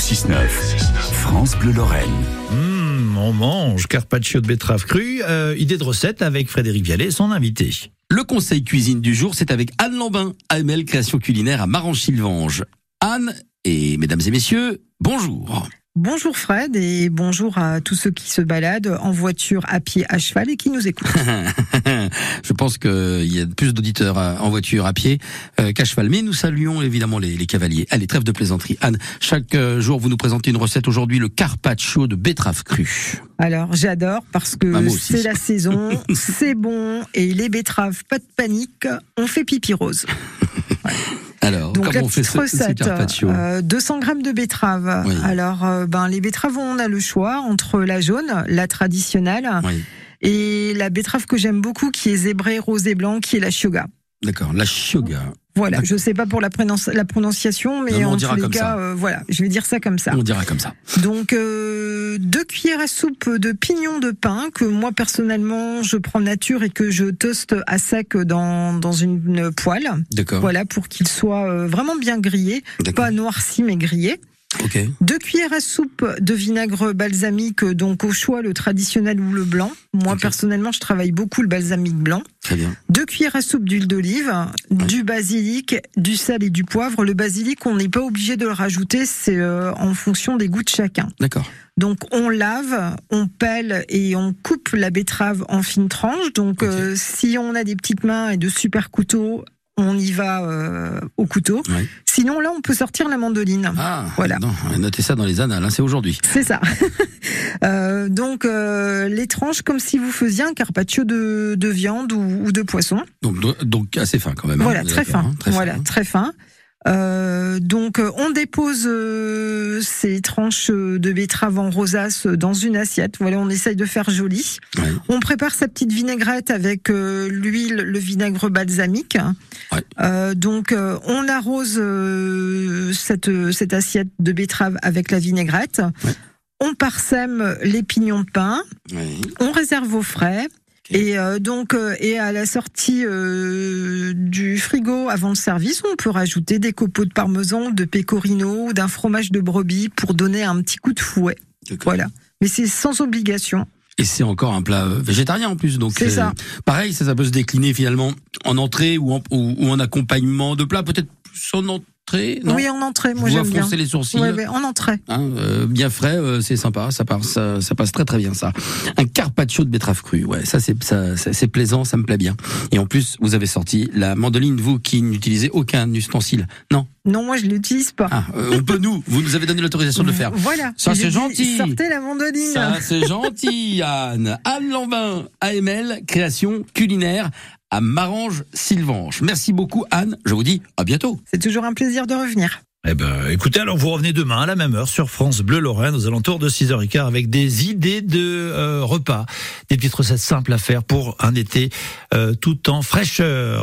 6-9, France Bleu Lorraine. Mmh, on mange carpaccio de betterave crue. Euh, idée de recette avec Frédéric Vialet, son invité. Le conseil cuisine du jour, c'est avec Anne Lambin, AML Création Culinaire à Marange-Sylvange. Anne et mesdames et messieurs, bonjour. Bonjour Fred et bonjour à tous ceux qui se baladent en voiture, à pied, à cheval et qui nous écoutent. Je pense qu'il y a plus d'auditeurs en voiture, à pied euh, qu'à cheval. Mais nous saluons évidemment les, les, cavaliers. Allez, trêve de plaisanterie. Anne, chaque euh, jour vous nous présentez une recette. Aujourd'hui, le carpaccio de betterave crue. Alors j'adore parce que Bah, c'est la saison, c'est bon et les betteraves, pas de panique, on fait pipi rose. Alors, Donc la comment on fait ce, recette, carpaccio euh, 200 grammes de betteraves. Oui. Alors euh, ben les betteraves, on a le choix entre la jaune, la traditionnelle, Oui, et la betterave que j'aime beaucoup qui est zébrée rose et blanc, qui est la shioga. D'accord. La chioga. Voilà, je sais pas pour la, prononci- la prononciation, mais Non, en tous les cas, euh, voilà, je vais dire ça comme ça. On dira comme ça. Donc euh, deux cuillères à soupe de pignon de pain que moi personnellement je prends nature et que je toste à sec dans dans une poêle, D'accord. voilà pour qu'il soit euh, vraiment bien grillé, pas noirci mais grillé. Deux cuillères à soupe de vinaigre balsamique, donc au choix le traditionnel ou le blanc. Moi personnellement je travaille beaucoup le balsamique blanc. Très bien. Deux cuillères à soupe d'huile d'olive, du basilic, du sel et du poivre. Le basilic, on n'est pas obligé de le rajouter, c'est euh, en fonction des goûts de chacun. D'accord. Donc on lave, on pèle et on coupe la betterave en fines tranches. Donc euh, si on a des petites mains et de super couteaux, on y va euh, au couteau. Sinon là, on peut sortir la mandoline. Ah, Voilà. non, notez ça dans les annales, hein, c'est aujourd'hui. C'est ça. Euh, donc euh, les tranches comme si vous faisiez un carpaccio de, de viande ou, ou de poisson. Donc, do- donc assez fin quand même. hein, Voilà, est très fin. hein, très voilà, fin. très fin. Euh, donc euh, on dépose euh, ces tranches de betterave en rosace dans une assiette. Voilà, on essaye de faire joli. Ouais. On prépare sa petite vinaigrette avec euh, l'huile, le vinaigre balsamique. Ouais. Donc on arrose cette cette assiette de betterave avec la vinaigrette. Ouais. On parsème les pignons de pain. On réserve au frais. Et euh, donc, euh, et à la sortie euh, du frigo avant le service, on peut rajouter des copeaux de parmesan, de pecorino ou d'un fromage de brebis pour donner un petit coup de fouet. Voilà. Mais c'est sans obligation. Et c'est encore un plat euh, végétarien en plus, donc C'est ça. Pareil, ça, ça peut se décliner finalement en entrée ou en, ou, ou en accompagnement de plat, peut-être plus en entrée. Non oui, en entrée, moi j'aime bien. les sourcils. Ouais, ouais, en entrée. Hein, euh, bien frais, euh, c'est sympa, ça passe, ça, ça passe très très bien ça. Un carpaccio de betterave crue, ouais, ça c'est ça, ça- c'est plaisant, ça me plaît bien. Et en plus, vous avez sorti la mandoline, vous qui n'utilisez aucun ustensile. Non, Non, moi je l'utilise pas. ah, euh, on peut nous, vous nous avez donné l'autorisation de le faire. Voilà. Ça, c'est gentil. Sortez la mandoline. Ça, c'est gentil, Anne. Anne Lambin, AML, création culinaire à Marange-Sylvange. Merci beaucoup, Anne. Je vous dis à bientôt. C'est toujours un plaisir de revenir. Eh ben, écoutez, alors vous revenez demain à la même heure sur France Bleu Lorraine aux alentours de 6h15 avec des idées de euh, repas, des petites recettes simples à faire pour un été euh, tout en fraîcheur.